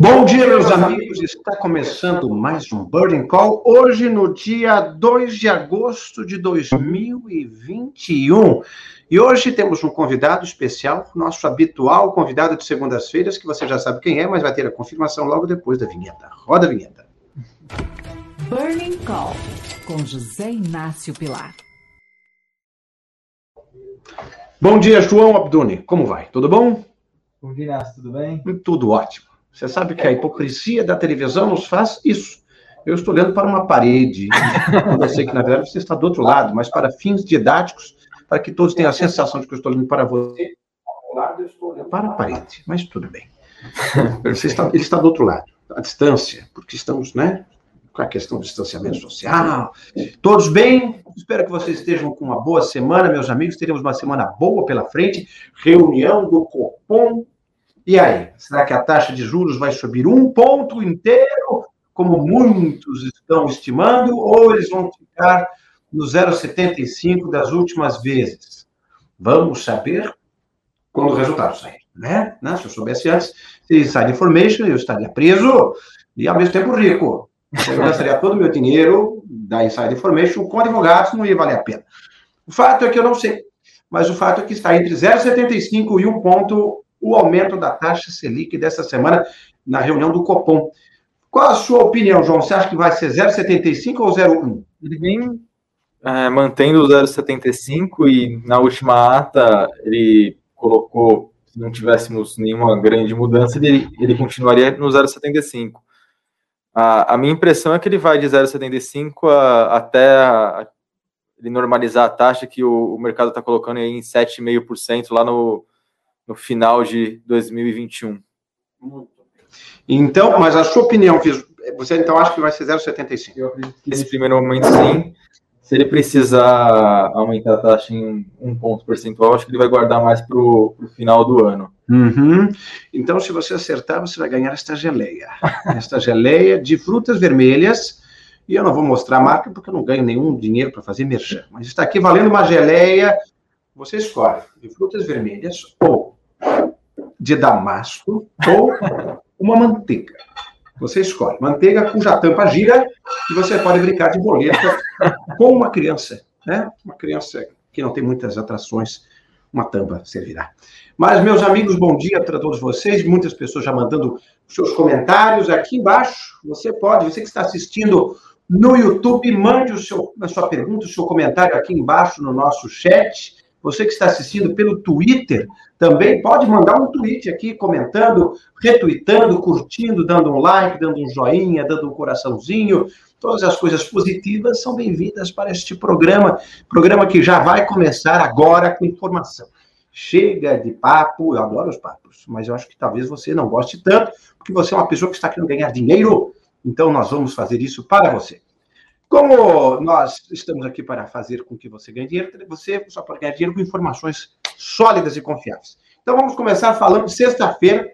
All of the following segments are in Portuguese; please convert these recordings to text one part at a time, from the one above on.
Bom dia, meus amigos. Está começando mais um Burning Call. Hoje, no dia 2 de agosto de 2021. E hoje temos um convidado especial, nosso habitual convidado de segundas-feiras, que você já sabe quem é, mas vai ter a confirmação logo depois da vinheta. Roda a vinheta. Burning Call, com José Inácio Pilar. Bom dia, João Abduni. Como vai? Tudo bom? Bom dia, Inácio. Tudo bem? Tudo ótimo. Você sabe que a hipocrisia da televisão nos faz isso. Eu estou olhando para uma parede. Eu sei que, na verdade, você está do outro lado, mas para fins didáticos, para que todos tenham a sensação de que eu estou olhando para você, para a parede. Mas tudo bem. Está, ele está do outro lado, à distância, porque estamos, né? Com a questão do distanciamento social. Todos bem? Espero que vocês estejam com uma boa semana, meus amigos. Teremos uma semana boa pela frente. Reunião do Copom e aí, será que a taxa de juros vai subir um ponto inteiro, como muitos estão estimando, ou eles vão ficar no 0,75 das últimas vezes? Vamos saber quando o resultado sair, né? Se eu soubesse antes, se inside information, eu estaria preso e ao mesmo tempo rico. Eu gastaria todo o meu dinheiro da inside information com advogados, não ia valer a pena. O fato é que eu não sei, mas o fato é que está entre 0,75 e 1 ponto o aumento da taxa Selic dessa semana na reunião do Copom. Qual a sua opinião, João? Você acha que vai ser 0,75 ou 0,1? Ele vem é, mantendo o 0,75 e na última ata ele colocou, se não tivéssemos nenhuma grande mudança, ele, ele continuaria no 0,75. A, a minha impressão é que ele vai de 0,75 até a, ele normalizar a taxa que o, o mercado está colocando em 7,5% lá no, no final de 2021. Então, mas a sua opinião, você então acha que vai ser 0,75? Eu acredito que nesse primeiro momento sim. Se ele precisar aumentar a taxa em um ponto percentual, acho que ele vai guardar mais para o final do ano. Uhum. Então, se você acertar, você vai ganhar esta geleia. esta geleia de frutas vermelhas. E eu não vou mostrar a marca porque eu não ganho nenhum dinheiro para fazer merchan. Mas está aqui valendo uma geleia. Você escolhe de frutas vermelhas ou de damasco ou uma manteiga. Você escolhe. Manteiga cuja tampa gira e você pode brincar de boleta com uma criança, né? Uma criança que não tem muitas atrações, uma tampa servirá. Mas, meus amigos, bom dia para todos vocês. Muitas pessoas já mandando seus comentários aqui embaixo. Você pode, você que está assistindo no YouTube, mande o seu, a sua pergunta, o seu comentário aqui embaixo no nosso chat. Você que está assistindo pelo Twitter, também pode mandar um tweet aqui comentando, retweetando, curtindo, dando um like, dando um joinha, dando um coraçãozinho. Todas as coisas positivas são bem-vindas para este programa, programa que já vai começar agora com informação. Chega de papo, eu adoro os papos, mas eu acho que talvez você não goste tanto, porque você é uma pessoa que está querendo ganhar dinheiro. Então nós vamos fazer isso para você. Como nós estamos aqui para fazer com que você ganhe dinheiro, você só pode ganhar dinheiro com informações sólidas e confiáveis. Então vamos começar falando de sexta-feira.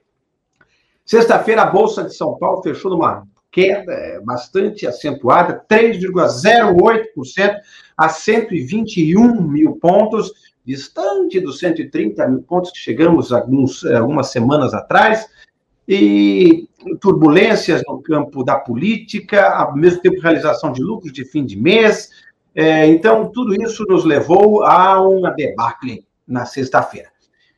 Sexta-feira a Bolsa de São Paulo fechou numa queda é, bastante acentuada, 3,08% a 121 mil pontos, distante dos 130 mil pontos que chegamos alguns, algumas semanas atrás e turbulências no campo da política, ao mesmo tempo realização de lucros de fim de mês. É, então, tudo isso nos levou a uma debacle na sexta-feira.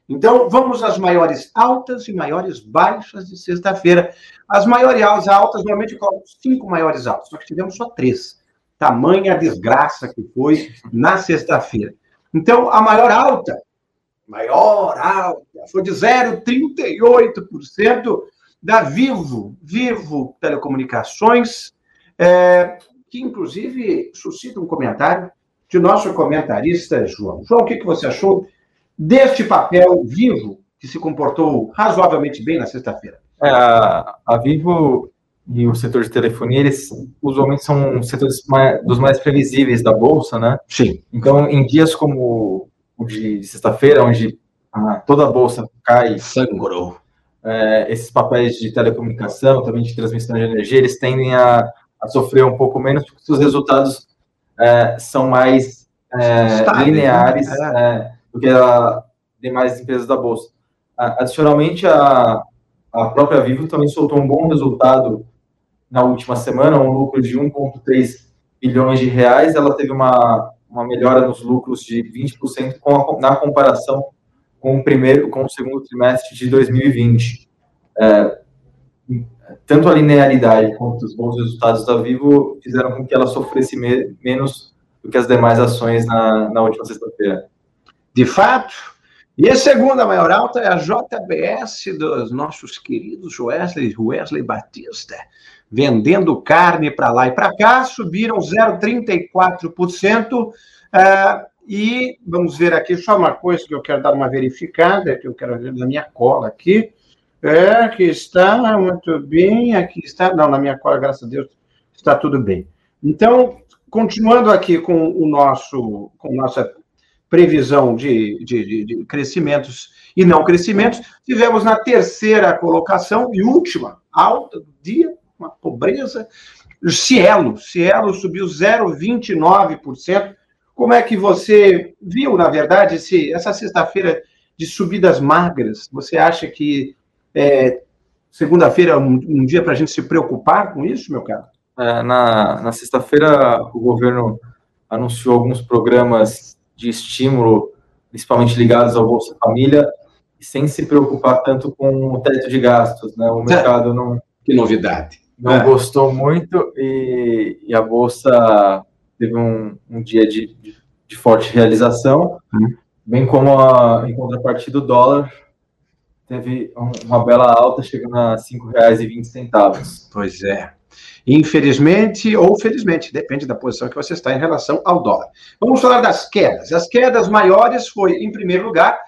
Então, vamos às maiores altas e maiores baixas de sexta-feira. As maiores altas, normalmente, eu cinco maiores altas, só que tivemos só três. Tamanha desgraça que foi na sexta-feira. Então, a maior alta maior, alta, foi de 0,38% da Vivo, Vivo Telecomunicações, é, que inclusive suscita um comentário de nosso comentarista João. João, o que, que você achou deste papel Vivo, que se comportou razoavelmente bem na sexta-feira? É, a Vivo e o setor de telefonia, eles usualmente são setores mais, dos mais previsíveis da Bolsa, né? Sim. Então, em dias como o de, sexta-feira, onde ah, toda a bolsa cai. Sangrou. É, esses papéis de telecomunicação, também de transmissão de energia, eles tendem a, a sofrer um pouco menos, porque os resultados é, são mais é, lineares né? É, do que demais empresas da bolsa. Adicionalmente, a, a própria Vivo também soltou um bom resultado na última semana, um lucro de 1,3 bilhões de reais. Ela teve uma, uma melhora nos lucros de 20% com a, na comparação com o primeiro, com o segundo trimestre de 2020. É, tanto a linearidade quanto os bons resultados da Vivo fizeram com que ela sofresse me, menos do que as demais ações na, na última sexta-feira. De fato. E a segunda maior alta é a JBS dos nossos queridos Wesley, Wesley Batista, vendendo carne para lá e para cá, subiram 0,34%. Uh, e vamos ver aqui só uma coisa que eu quero dar uma verificada, que eu quero ver na minha cola aqui. É, aqui está, muito bem, aqui está. Não, na minha cola, graças a Deus, está tudo bem. Então, continuando aqui com o nosso, com nossa previsão de, de, de, crescimentos e não crescimentos, tivemos na terceira colocação e última alta do dia, uma pobreza, Cielo. Cielo subiu 0,29%. Como é que você viu, na verdade, esse, essa sexta-feira de subidas magras? Você acha que é, segunda-feira é um, um, dia para a gente se preocupar com isso, meu caro? É, na na sexta-feira, o governo anunciou alguns programas de estímulo, principalmente ligados ao Bolsa Família, sem se preocupar tanto com o teto de gastos. Né? O mercado não. Que novidade. Não é. gostou muito e, e, a Bolsa teve um, um dia de, de, de, forte realização, hum. bem como a, em contrapartida o dólar teve uma bela alta, chegando a R$ 5,20. Pois é. Infelizmente ou felizmente, depende da posição que você está em relação ao dólar. Vamos falar das quedas. As quedas maiores foi, em primeiro lugar,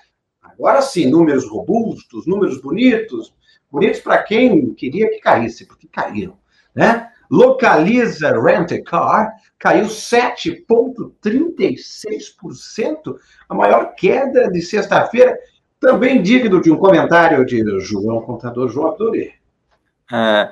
agora sim, números robustos, números bonitos, bonitos para quem queria que caísse, porque caíram, né? Localiza Rent a Car caiu 7,36%, a maior queda de sexta-feira, também digno de um comentário de João Contador João Abdori. É,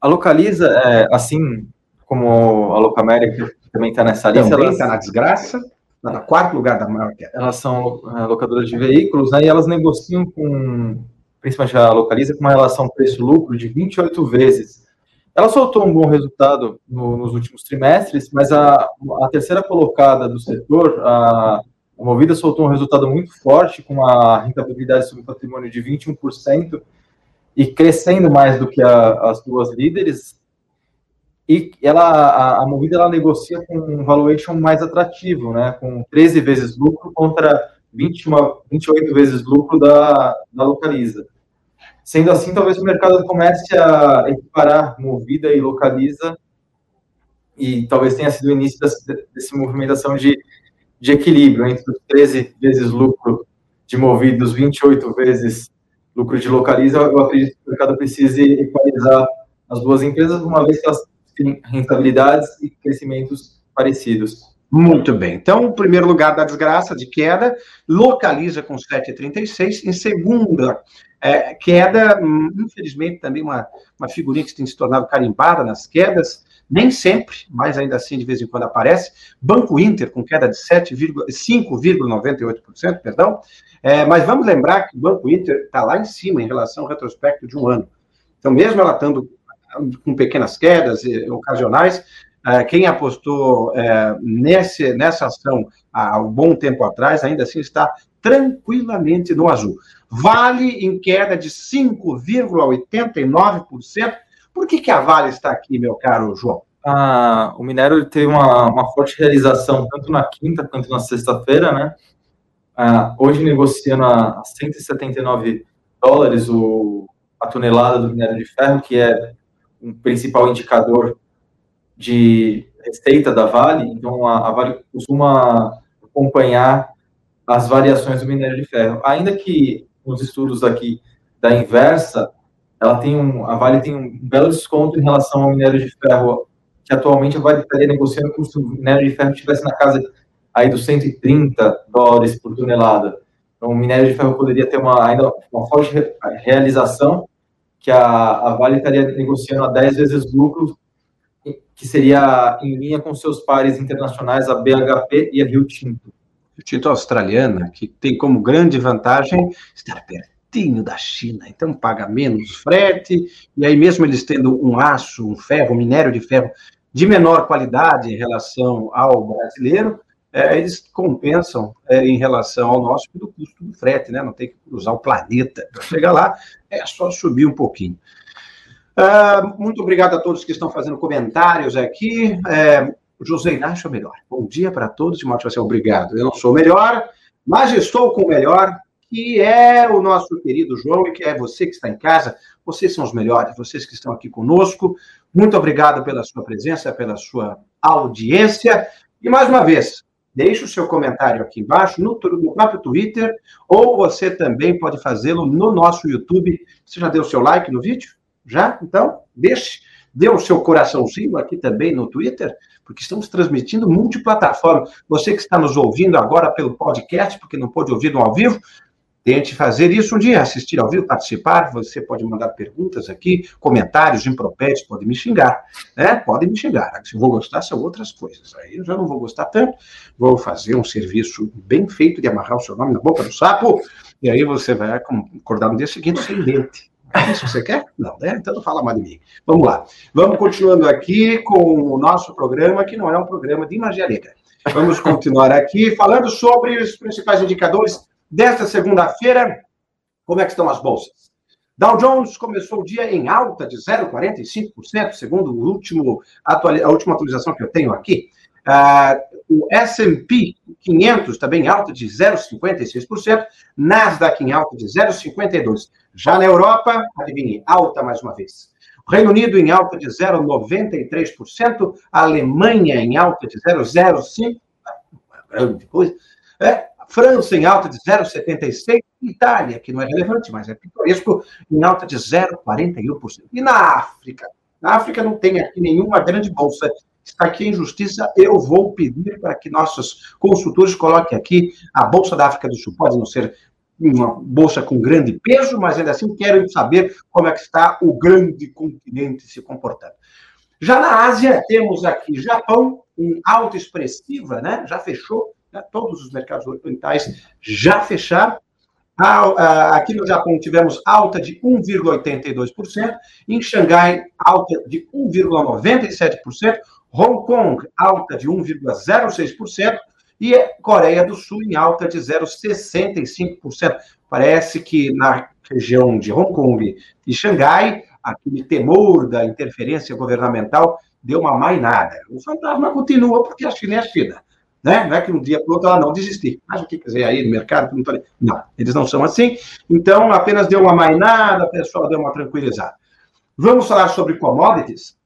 a Localiza, é, assim como a Locamérica, também está nessa lista. Também está na desgraça, está no quarto lugar da maior queda. Elas são é, locadoras de veículos, né, e elas negociam com, principalmente a Localiza, com uma relação preço-lucro de 28 vezes. Ela soltou um bom resultado no, nos últimos trimestres, mas a, a terceira colocada do setor, a, a Movida, soltou um resultado muito forte, com uma rentabilidade sobre patrimônio de 21%, e crescendo mais do que a, as duas líderes. E ela, a, a Movida ela negocia com um valuation mais atrativo, né, com 13 vezes lucro contra 21, 28 vezes lucro da, da Localiza. Sendo assim, talvez o mercado comece a equiparar Movida e Localiza, e talvez tenha sido o início dessa, dessa movimentação de, de equilíbrio entre os 13 vezes lucro de Movida, os 28 vezes lucro de localiza, eu acredito que o mercado precise equalizar as duas empresas, uma vez que elas têm rentabilidades e crescimentos parecidos. Muito bem. Então, primeiro lugar da desgraça de queda, localiza com 7,36. Em segunda é, queda, infelizmente, também uma, uma figurinha que tem se tornado carimbada nas quedas, nem sempre, mas ainda assim de vez em quando aparece. Banco Inter com queda de 5,98%, perdão. É, mas vamos lembrar que o Banco Inter está lá em cima em relação ao retrospecto de um ano. Então, mesmo ela estando com pequenas quedas ocasionais, é, quem apostou é, nesse, nessa ação há um bom tempo atrás, ainda assim está tranquilamente no azul. Vale em queda de 5,89%, por que, que a Vale está aqui, meu caro João? Ah, o minério teve uma, uma forte realização tanto na quinta quanto na sexta-feira, né? Ah, hoje negociando a 179 dólares o, a tonelada do minério de ferro, que é um principal indicador de receita da Vale. Então, a, a Vale costuma acompanhar as variações do minério de ferro. Ainda que nos estudos aqui da inversa, ela tem um, a Vale tem um belo desconto em relação ao minério de ferro, que atualmente a Vale estaria negociando como se o minério de ferro estivesse na casa aí dos 130 dólares por tonelada. Então, o minério de ferro poderia ter uma, ainda uma forte realização, que a, a Vale estaria negociando a 10 vezes lucro, que seria em linha com seus pares internacionais, a BHP e a Rio Tinto. Rio Tinto australiana, que tem como grande vantagem estar perto baratinho da China, então paga menos frete, e aí mesmo eles tendo um aço, um ferro, um minério de ferro de menor qualidade em relação ao brasileiro, é, eles compensam é, em relação ao nosso pelo custo do frete, né? Não tem que cruzar o planeta para chegar lá, é só subir um pouquinho. Uh, muito obrigado a todos que estão fazendo comentários aqui. É, José Inácio é melhor. Bom dia para todos e motivação. Obrigado. Eu não sou melhor, mas estou com o melhor, que é o nosso querido João e que é você que está em casa. Vocês são os melhores, vocês que estão aqui conosco. Muito obrigado pela sua presença, pela sua audiência. E mais uma vez, deixe o seu comentário aqui embaixo, no, no próprio Twitter, ou você também pode fazê-lo no nosso YouTube. Você já deu o seu like no vídeo? Já? Então, deixe. Dê o seu coraçãozinho aqui também no Twitter, porque estamos transmitindo multiplataforma. Você que está nos ouvindo agora pelo podcast, porque não pôde ouvir no ao vivo, Tente fazer isso um dia, assistir ao vivo, participar. Você pode mandar perguntas aqui, comentários, impropérios, pode me xingar, né? Pode me xingar. Se eu vou gostar, são outras coisas. Aí eu já não vou gostar tanto. Vou fazer um serviço bem feito de amarrar o seu nome na boca do sapo, e aí você vai acordar no dia seguinte sem dente. É isso você quer? Não, né? Então não fala mais de mim. Vamos lá. Vamos continuando aqui com o nosso programa, que não é um programa de magia negra. Vamos continuar aqui falando sobre os principais indicadores desta segunda-feira, como é que estão as bolsas? Dow Jones começou o dia em alta de 0,45%, segundo o último a última atualização que eu tenho aqui. Uh, o S&P 500 também alta de 0,56%, Nasdaq em alta de 0,52%. Já na Europa, adivinhe, alta mais uma vez. Reino Unido em alta de 0,93%, a Alemanha em alta de 0,05%, grande coisa. É, França em alta de 0,76%, Itália, que não é relevante, mas é pitoresco, em alta de 0,41%. E na África? Na África não tem aqui nenhuma grande bolsa. Está aqui em justiça, eu vou pedir para que nossos consultores coloquem aqui a Bolsa da África do Sul. Pode não ser uma bolsa com grande peso, mas ainda assim quero saber como é que está o grande continente se comportando. Já na Ásia, temos aqui Japão, em alta expressiva, né? Já fechou né? todos os mercados orientais já fecharam. Aqui no Japão tivemos alta de 1,82%, em Xangai alta de 1,97%, Hong Kong alta de 1,06% e Coreia do Sul em alta de 0,65%. Parece que na região de Hong Kong e Xangai, aquele temor da interferência governamental deu uma mainada. O fantasma continua porque a China é a China né? Não é que um dia para outro ela não desistir. Mas o que quer dizer aí no mercado? Não, não, eles não são assim. Então, apenas deu uma mainada, a pessoa deu uma tranquilizada. Vamos falar sobre commodities.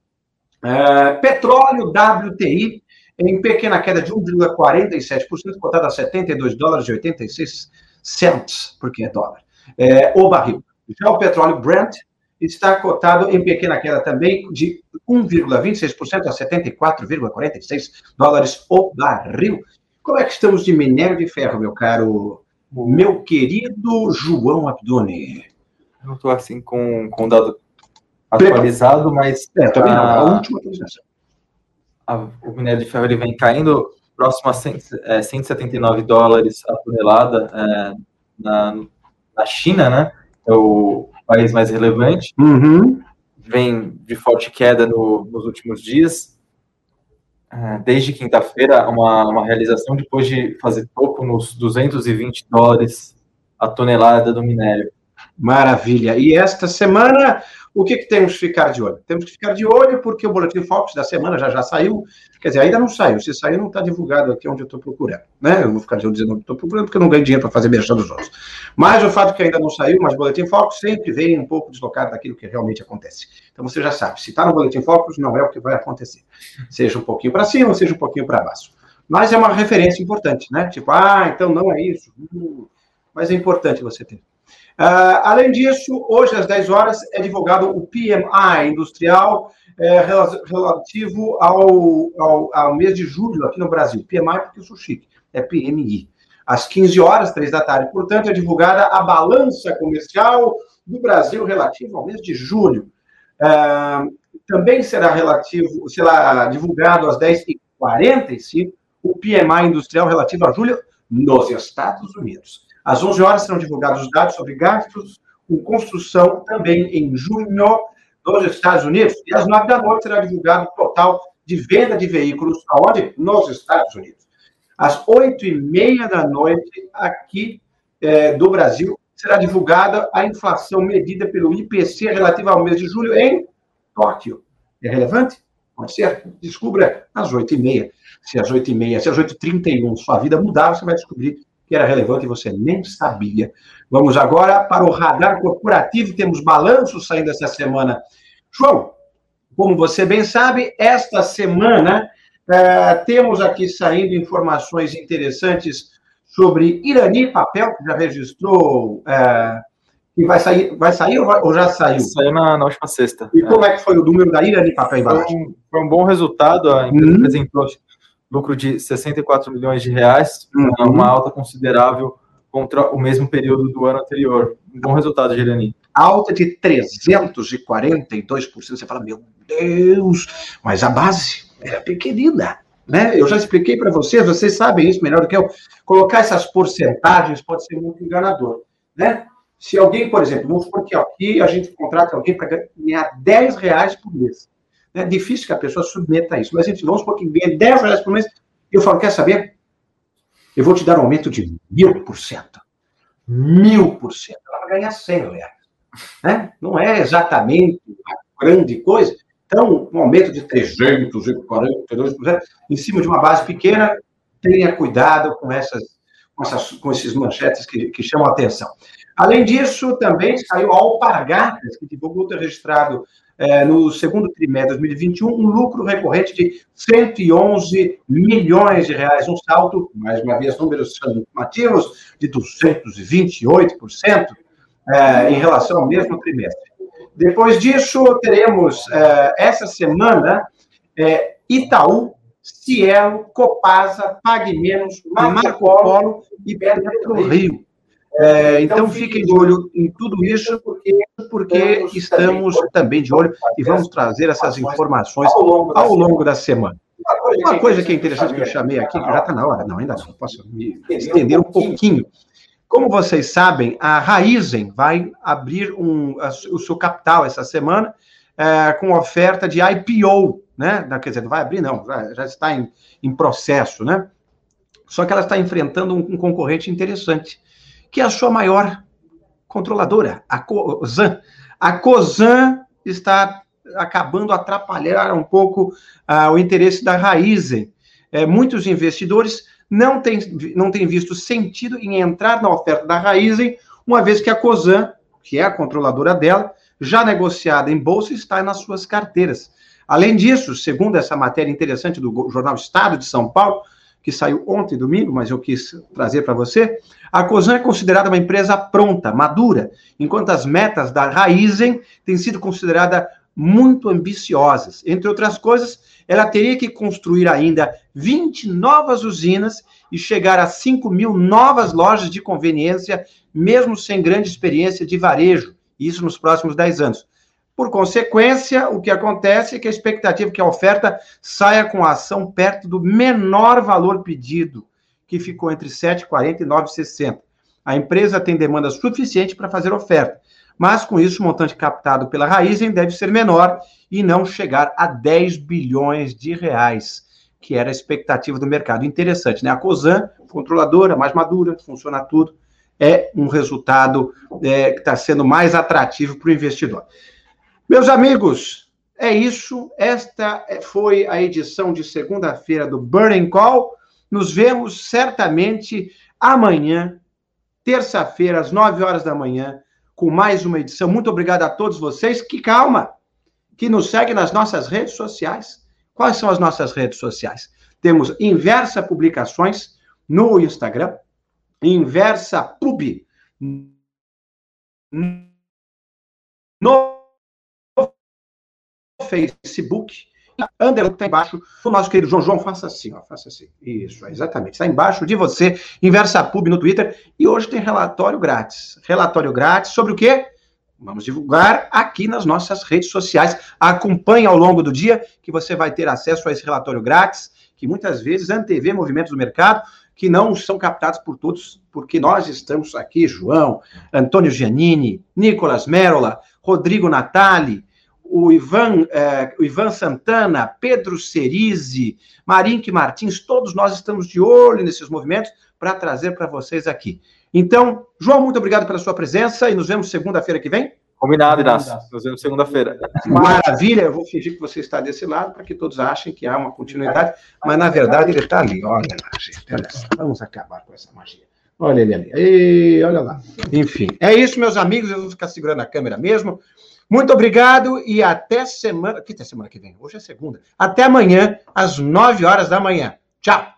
É, petróleo WTI em pequena queda de 1,47%, cotado a 72 dólares e 86 cents, porque é dólar, é, o barril. Já o petróleo Brent está cotado em pequena queda também de 1,26% a 74,46 dólares o barril. Como é que estamos de minério de ferro, meu caro, meu querido João Abdone? Eu não estou assim com, com dado atualizado, mas é, também a, a última atualização. A, o minério de ferro ele vem caindo próximo a 100, é, 179 dólares a tonelada é, na, na China, né? É o país mais relevante. Uhum. Vem de forte queda no, nos últimos dias. É, desde quinta-feira, uma, uma realização depois de fazer topo nos 220 dólares a tonelada do minério. Maravilha. E esta semana o que, que temos que ficar de olho? Temos que ficar de olho porque o Boletim Focus da semana já já saiu. Quer dizer, ainda não saiu. Se saiu, não está divulgado aqui onde eu estou procurando. Né? Eu vou ficar dizendo onde estou procurando porque eu não ganho dinheiro para fazer merchan dos outros. Mas o fato que ainda não saiu, mas o Boletim Focus sempre vem um pouco deslocado daquilo que realmente acontece. Então você já sabe, se está no Boletim Focus, não é o que vai acontecer. Seja um pouquinho para cima, seja um pouquinho para baixo. Mas é uma referência importante, né? Tipo, ah, então não é isso. Hum, mas é importante você ter. Uh, além disso, hoje às 10 horas é divulgado o PMI industrial é, relativo ao, ao, ao, mês de julho aqui no Brasil. PMI porque eu sou chique, é PMI. Às 15 horas, 3 da tarde, portanto, é divulgada a balança comercial do Brasil relativo ao mês de julho. Uh, também será relativo, será divulgado às 10h45 o PMI industrial relativo a julho nos Estados Unidos. Às 11 horas serão divulgados os dados sobre gastos com construção também em junho nos Estados Unidos. E às 9 da noite será divulgado o total de venda de veículos, aonde? Nos Estados Unidos. Às 8 e meia da noite, aqui é, do Brasil, será divulgada a inflação medida pelo IPC relativa ao mês de julho em Tóquio. É relevante? Pode ser? Descubra às 8h30. Se às 8h30, se às 8h31 sua vida mudar, você vai descobrir que era relevante e você nem sabia. Vamos agora para o radar corporativo. Temos balanços saindo essa semana. João, como você bem sabe, esta semana uh, temos aqui saindo informações interessantes sobre Irani Papel, que já registrou uh, e vai sair, vai sair ou, já saiu? Saiu na, na, última sexta. E é. como é que foi o número da Irani Papel Embalagem? Foi um, foi um bom resultado, a empresa uhum. apresentou lucro de 64 milhões de reais, uhum. uma alta considerável contra o mesmo período do ano anterior. Um bom resultado, Geliani. Alta de 342%. Você fala, meu Deus, mas a base era pequenina. Né? Eu já expliquei para vocês, vocês sabem isso melhor do que eu. Colocar essas porcentagens pode ser muito enganador. Né? Se alguém, por exemplo, vamos supor que aqui a gente contrata alguém para ganhar 10 reais por mês. É difícil que a pessoa submeta isso, mas a gente, vamos supor que ganha 10 reais por mês. Eu falo, quer saber? Eu vou te dar um aumento de mil por cento. Mil por cento. Ela vai ganhar 100 reais. Né? Não é exatamente uma grande coisa. Então, um aumento de 342% em cima de uma base pequena, tenha cuidado com essas, com, essas, com esses manchetes que, que chamam a atenção. Além disso, também saiu a Alpargatas, que divulgou ter registrado é, no segundo trimestre de 2021 um lucro recorrente de 111 milhões de reais, um salto, mais uma vez, números chamativos, de 228% é, em relação ao mesmo trimestre. Depois disso, teremos é, essa semana Itaú, Cielo, Copasa, Pague Menos, Marco Polo e Petro Rio. É, então, fiquem de olho em tudo isso, porque, porque estamos também de olho e vamos trazer essas informações ao longo da semana. Uma coisa que é interessante que eu chamei aqui, que já está na hora, não, ainda não, posso me estender um pouquinho. Como vocês sabem, a Raizen vai abrir um, o seu capital essa semana é, com oferta de IPO, né? Quer dizer, não vai abrir, não, já, já está em, em, processo, né? Só que ela está enfrentando um, um concorrente interessante que é a sua maior controladora, a COSAN. A COSAN está acabando atrapalhar um pouco uh, o interesse da Raizen. É, muitos investidores não têm, não têm visto sentido em entrar na oferta da Raizen, uma vez que a COSAN, que é a controladora dela, já negociada em bolsa, está nas suas carteiras. Além disso, segundo essa matéria interessante do jornal Estado de São Paulo, que saiu ontem, domingo, mas eu quis trazer para você, a Cosan é considerada uma empresa pronta, madura, enquanto as metas da Raizen têm sido consideradas muito ambiciosas. Entre outras coisas, ela teria que construir ainda 20 novas usinas e chegar a 5 mil novas lojas de conveniência, mesmo sem grande experiência de varejo, isso nos próximos 10 anos. Por consequência, o que acontece é que a expectativa é que a oferta saia com a ação perto do menor valor pedido, que ficou entre 7,40 e 9,60. A empresa tem demanda suficiente para fazer oferta, mas com isso o montante captado pela Raizen deve ser menor e não chegar a 10 bilhões de reais, que era a expectativa do mercado. Interessante, né? A Cosan, controladora, mais madura, funciona tudo, é um resultado é, que está sendo mais atrativo para o investidor. Meus amigos, é isso. Esta foi a edição de segunda-feira do Burning Call. Nos vemos certamente amanhã, terça-feira, às 9 horas da manhã, com mais uma edição. Muito obrigado a todos vocês. Que calma! Que nos seguem nas nossas redes sociais. Quais são as nossas redes sociais? Temos Inversa Publicações no Instagram, Inversa Pub no Facebook Under está embaixo o nosso querido João João, faça assim, ó, faça assim. Isso, exatamente. Está embaixo de você, Inversa Pub no Twitter. E hoje tem relatório grátis. Relatório grátis sobre o quê? Vamos divulgar aqui nas nossas redes sociais. Acompanhe ao longo do dia que você vai ter acesso a esse relatório grátis, que muitas vezes antevê movimentos do mercado que não são captados por todos, porque nós estamos aqui, João, Antônio Giannini, Nicolas Merola, Rodrigo Natali, o Ivan, eh, o Ivan Santana, Pedro Cerise, Marinque Martins, todos nós estamos de olho nesses movimentos para trazer para vocês aqui. Então, João, muito obrigado pela sua presença e nos vemos segunda-feira que vem. Combinado, Inácio. Nos vemos segunda-feira. Maravilha, eu vou fingir que você está desse lado para que todos achem que há uma continuidade, mas na verdade ele está ali. Olha lá, gente, olha só. Vamos acabar com essa magia. Olha ele ali. E, olha lá. Enfim, é isso, meus amigos. Eu vou ficar segurando a câmera mesmo. Muito obrigado e até semana. Que até semana que vem? Hoje é segunda. Até amanhã, às nove horas da manhã. Tchau.